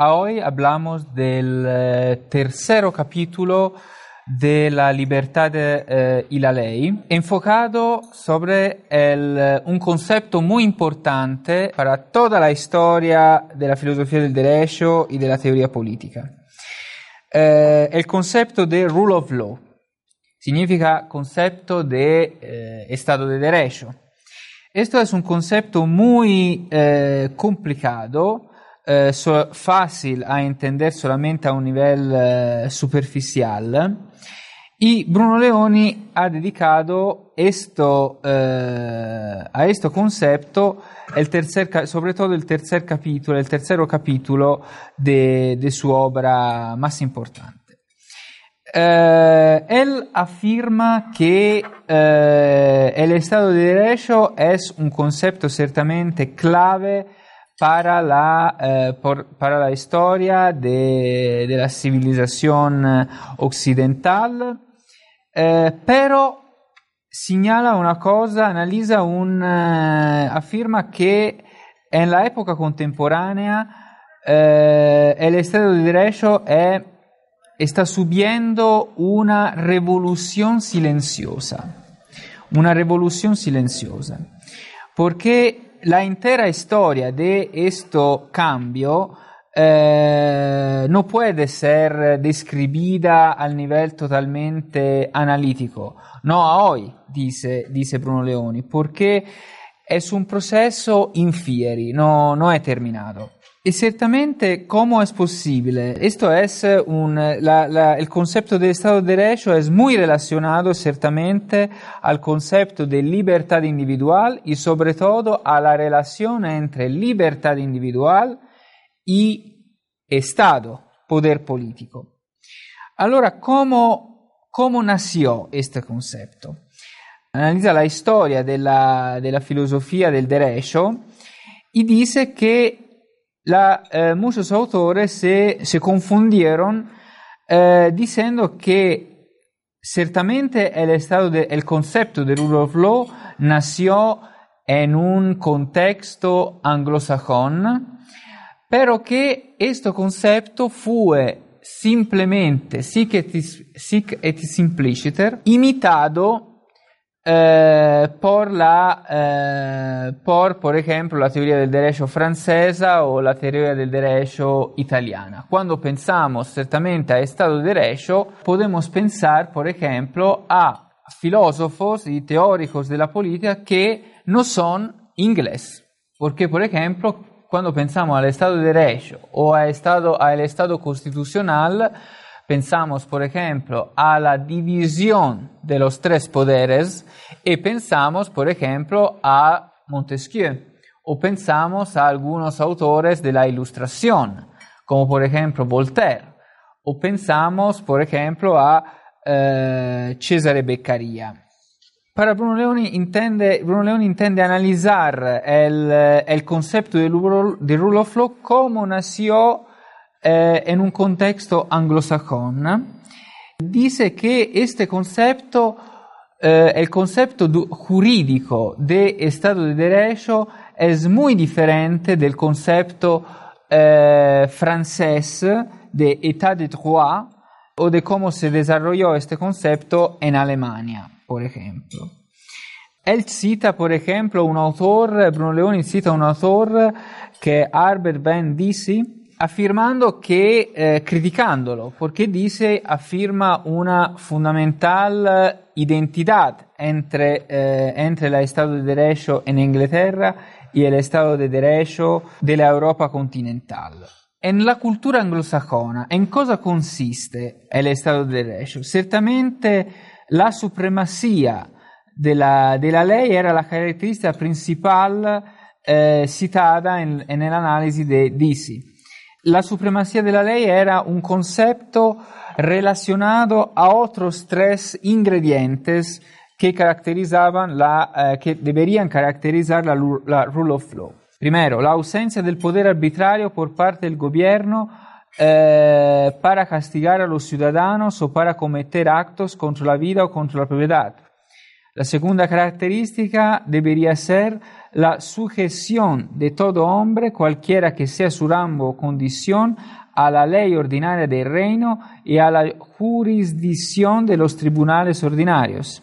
Hoy hablamos del eh, tercer capítulo de la libertad eh, y la ley, enfocado sobre el, un concepto muy importante para toda la historia de la filosofía del derecho y de la teoría política. Eh, el concepto de rule of law significa concepto de eh, Estado de Derecho. Esto es un concepto muy eh, complicado, eh, so, fácil a entender solamente a un nivel eh, superficial. Y Bruno Leoni ha dedicado esto, eh, a este concepto el tercer, sobre todo el tercer capítulo, el tercer capítulo de, de su obra más importante. Eh, él afirma que eh, el Estado de Derecho es un concepto ciertamente clave para la, eh, por, para la historia de, de, la civilización occidental, pero señala una cosa, analiza un, afirma que en la época contemporánea el Estado de Derecho es está subiendo una revolución silenciosa, una revolución silenciosa, porque la entera historia de este cambio eh, no puede ser describida al nivel totalmente analítico, no a hoy, dice, dice Bruno Leoni, porque es un proceso infieri, no, no è terminato. Y ciertamente, ¿cómo es posible? Esto es un, la, la, el concepto de Estado de Derecho es muy relacionado ciertamente al concepto de libertad individual y sobre todo a la relación entre libertad individual y Estado, poder político. Allora, ¿cómo, cómo nació este concepto? Analiza la historia de la, de la filosofía del derecho y dice que la, eh, muchos autores se, se confundieron eh, diciendo que ciertamente el, estado de, el concepto rule of law nació en un contexto anglosajón, pero que este concepto fue simplemente, sic et, sic et simpliciter, imitado eh, por, la, eh, por, por ejemplo, la teoría del derecho francesa o la teoría del derecho italiana. Cuando pensamos ciertamente a Estado de Derecho, podemos pensar, por ejemplo, a filósofos y teóricos de la política que no son inglés. Porque, por ejemplo, cuando pensamos al Estado de Derecho o al Estado, al Estado constitucional, Pensamos, por ejemplo, a la división de los tres poderes y pensamos, por ejemplo, a Montesquieu o pensamos a algunos autores de la Ilustración, como por ejemplo Voltaire, o pensamos, por ejemplo, a eh, Cesare Beccaria. Para Bruno Leoni intende, Bruno Leoni intende analizar el, concepto de, de rule of law como nació eh, en un contexto anglosajón, dice que este concepto, eh, el concepto jurídico de Estado de Derecho es muy diferente del concepto eh, francés de État de droit o de cómo se desarrolló este concepto en Alemania, por ejemplo. Él cita, por ejemplo, un autor, Bruno Leoni cita un autor es Albert Ben Disi, afirmando que, eh, criticándolo, porque dice, afirma una fundamental identidad entre, eh, entre el Estado de Derecho en Inglaterra y el Estado de Derecho de la Europa continental. En la cultura anglosajona, ¿en cosa consiste el Estado de Derecho? Ciertamente la supremacía de la, de era la característica principal eh, citada en, en el análisis de Disi la supremacía de la ley era un concepto relacionado a otros tres ingredientes que caracterizaban la, eh, que deberían caracterizar la, la, rule of law. Primero, la del poder arbitrario por parte del gobierno eh, para castigar a los ciudadanos o para cometer actos contra la vida o contra la propiedad. La segunda característica debería ser la sujeción de todo hombre, cualquiera que sea su rango o condición, a la ley ordinaria del reino y a la jurisdicción de los tribunales ordinarios.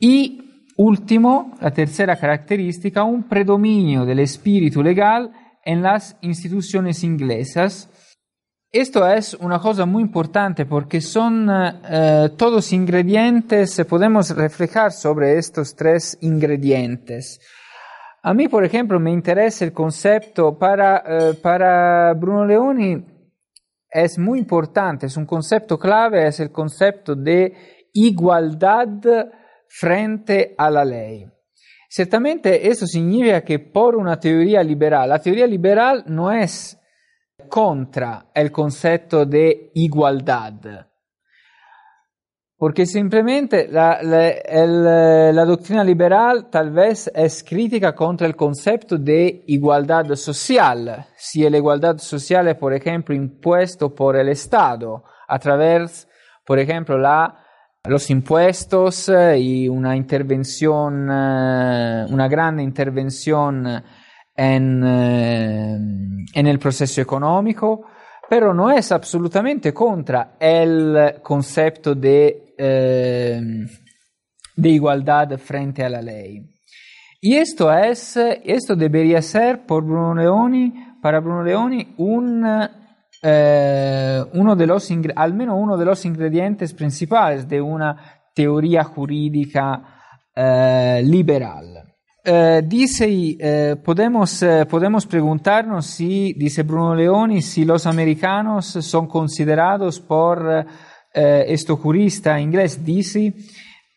Y último, la tercera característica, un predominio del espíritu legal en las instituciones inglesas. Esto es una cosa muy importante porque son eh, todos ingredientes, podemos reflejar sobre estos tres ingredientes. A mí, por ejemplo, me interesa el concepto para, eh, para Bruno Leoni, es muy importante, es un concepto clave, es el concepto de igualdad frente a la ley. Ciertamente eso significa que por una teoría liberal, la teoría liberal no es contra el concepto de igualdad, porque simplemente la, la, doctrina liberal tal vez es crítica contra el concepto de igualdad social, si la igualdad social es, por ejemplo, impuesto por el Estado a través, por ejemplo, la, los impuestos y una intervención, una grande intervención en, en el proceso económico, pero no es absolutamente contra el concepto de eh, de igualdad frente a la ley. Y esto es, esto debería ser por Bruno Leoni, para Bruno Leoni, un, eh, uno de los, al menos uno de los ingredientes principales de una teoría jurídica eh, liberal. Eh, dice, eh, podemos, eh, podemos preguntarnos si, dice Bruno Leoni, si los americanos son considerados por esto jurista inglés dice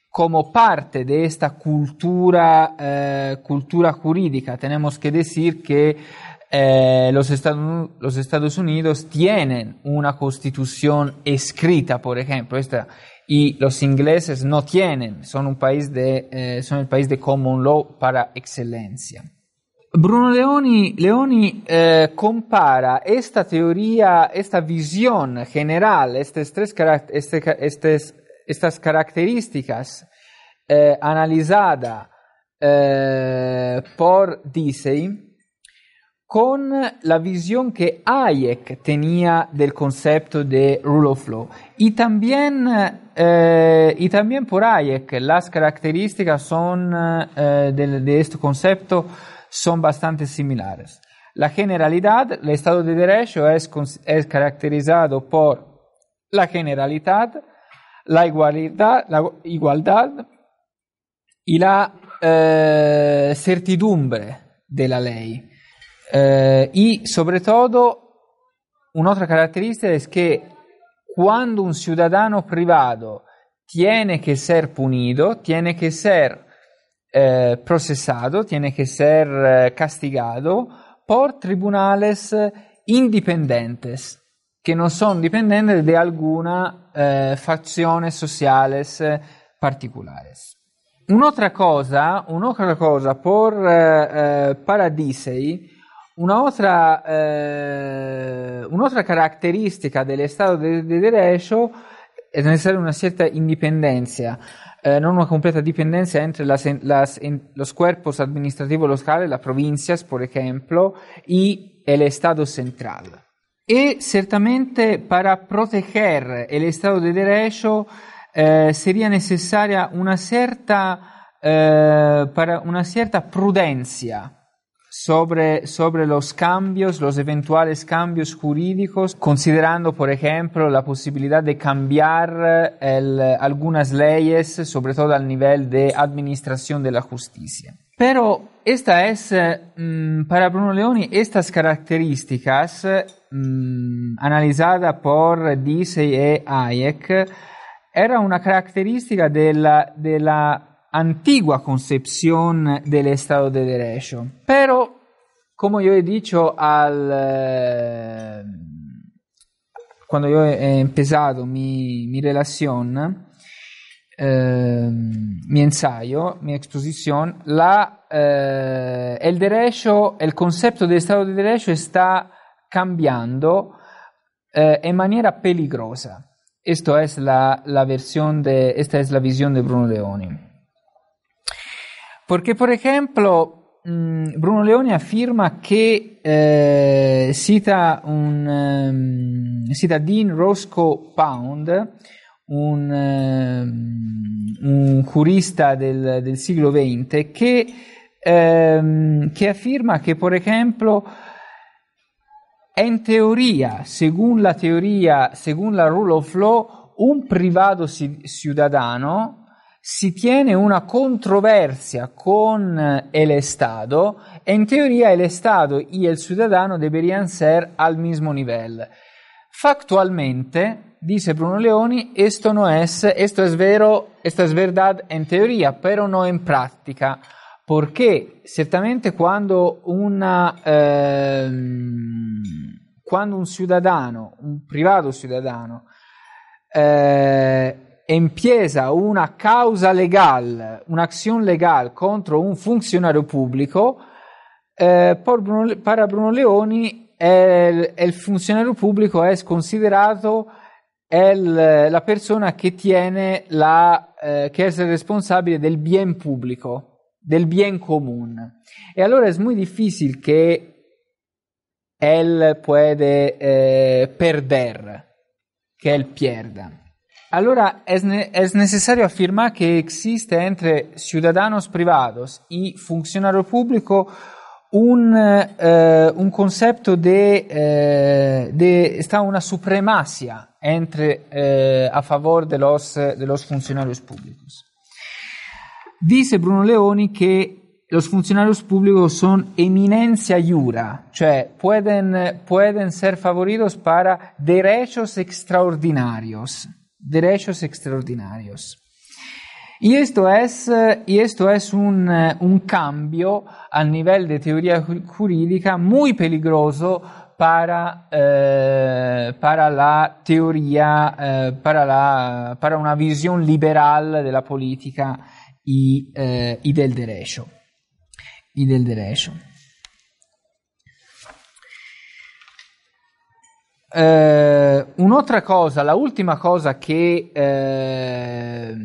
como parte de esta cultura, cultura jurídica. Tenemos que decir que los, Estados, los, Estados, Unidos tienen una constitución escrita, por ejemplo, esta, y los ingleses no tienen, son, un país de, eh, son el país de common law para excelencia. Bruno Leoni, Leoni eh, compara esta teoría, esta visión general, estas, tres, este, estas, estas características eh, analizada eh, por Dicey con la visión que Hayek tenía del concepto de rule of law. Y también, eh, y también por Hayek las características son eh, de, este concepto son bastante similares. La generalidad, el Estado de Derecho es, es caracterizado por la generalidad, la igualdad, la igualdad y la eh, certidumbre de la ley. Eh, y sobre todo, un'altra caratteristica es que cuando un ciudadano privado tiene que ser punido, tiene que ser eh, procesado, tiene que ser eh, castigado por tribunales independientes, que no son dependientes de alguna eh, facciones sociales eh, particulares. Un'altra cosa, un'altra cosa por eh, Paradisei, un'altra, un'altra caratteristica dell'Estato di de, de derecho è necessaria una certa indipendenza. eh, no una completa dependencia entre las, las, en los cuerpos administrativos locales, las provincias, por ejemplo, y el Estado central. Y ciertamente para proteger el Estado de Derecho eh, sería necesaria una cierta, eh, una cierta prudencia sobre, sobre los cambios, los eventuales cambios jurídicos, considerando, por ejemplo, la posibilidad de cambiar el, algunas leyes, sobre todo al nivel de administración de la justicia. Pero esta es, mm, para Bruno Leoni, estas características mm, analizadas por Dicey e Hayek, era una característica de la, de la antigua concepción del Estado de Derecho. Pero, como yo he dicho al, eh, cuando yo he empezado mi, mi relación, eh, mi ensayo, mi exposición, la, eh, el derecho, el concepto de Estado de Derecho está cambiando eh, en manera peligrosa. Esto es la, la versión de, esta es la visión de Bruno Leoni. Porque, por ejemplo, mh, Bruno Leoni afferma che eh, cita, un, um, cita Dean Roscoe Pound, un, um, un curista del, del, siglo XX, che, um, che afferma che, per esempio, in teoria, secondo la teoria, secondo la rule of law, un privato ciudadano si tiene una controversia con el Estado e in teoria el Estado y el ciudadano deberían ser al mismo nivel. Factualmente, dice Bruno Leoni, esto no es, esto es vero, esto es verdad en teoría, pero no en práctica. Porque certamente quando, una, ehm, quando un ciudadano, un privato ciudadano, eh, empieza una causa legal, un'azione legale contro un funzionario pubblico, eh, Bruno, para Bruno Leoni el, el funzionario pubblico è considerato el, la persona che tiene la, eh, che è responsabile del bien pubblico, del bien comune. E allora è molto difficile che él puede eh, perder, che él pierda. Allora es, ne es, necesario afirmar que entre ciudadanos privados y funcionario público un, eh, un concepto de, eh, una supremacia entre, eh, a favor de los, de los funcionarios públicos. Dice Bruno Leoni que los funcionarios públicos son eminencia jura, cioè pueden, pueden ser favoridos para derechos extraordinarios derechos extraordinarios. Y esto es, y esto es un, un, cambio a nivel de teoría jurídica muy peligroso para, eh, para la teoría, eh, para, la, para, una visión liberal de la política eh, y del derecho. Y del derecho. Eh, un'altra cosa, la ultima cosa che, eh,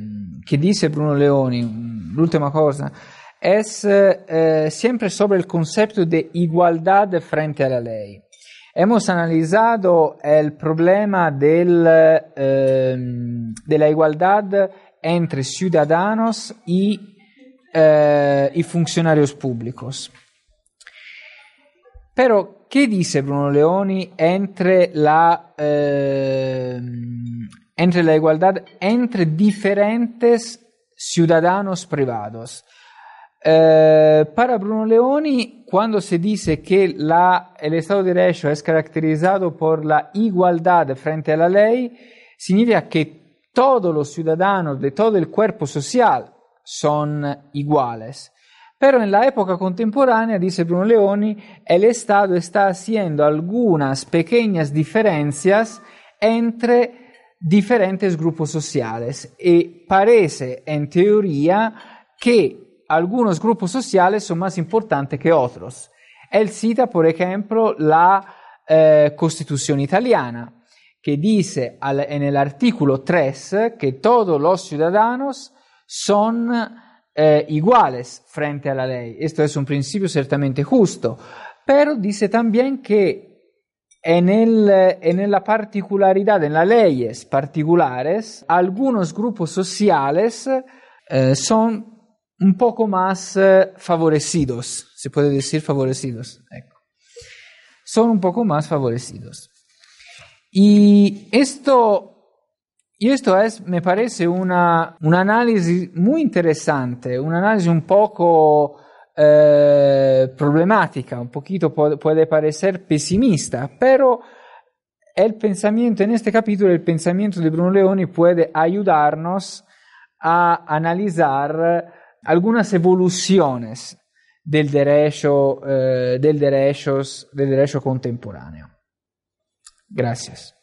che dice Bruno Leoni, l'ultima cosa, è eh, sempre sobre il concetto di igualdad frente alla ley. Hemos analizado el problema del, eh, de la igualdad entre ciudadanos y, eh, y funcionarios públicos. Pero, ¿qué dice Bruno Leoni entre la, eh, entre la igualdad entre diferentes ciudadanos privados? Eh, para Bruno Leoni, cuando se dice que la, el Estado de Derecho es caracterizado por la igualdad frente a la ley, significa que todos los ciudadanos de todo el cuerpo social son iguales. Pero en la época dice Bruno Leoni, el Estado está haciendo algunas pequeñas diferencias entre diferentes grupos sociales y parece en teoría que algunos grupos sociales son más importantes que otros. Él cita, por ejemplo, la eh, Constitución italiana, que dice al, en el artículo 3 que todos los ciudadanos son eh, iguales frente a la ley. Esto es un principio ciertamente justo, pero dice también que en, el, en la particularidad, en las leyes particulares, algunos grupos sociales eh, son un poco más eh, favorecidos, se puede decir favorecidos, son un poco más favorecidos. Y esto y esto es, me parece, una, un análisis muy interesante, un análisis un poco eh, problemática, un poquito puede, parecer pesimista, pero el pensamiento en este capítulo, el pensamiento de Bruno Leoni puede ayudarnos a analizar algunas evoluciones del derecho, eh, del, derechos, del derecho contemporáneo. Gracias.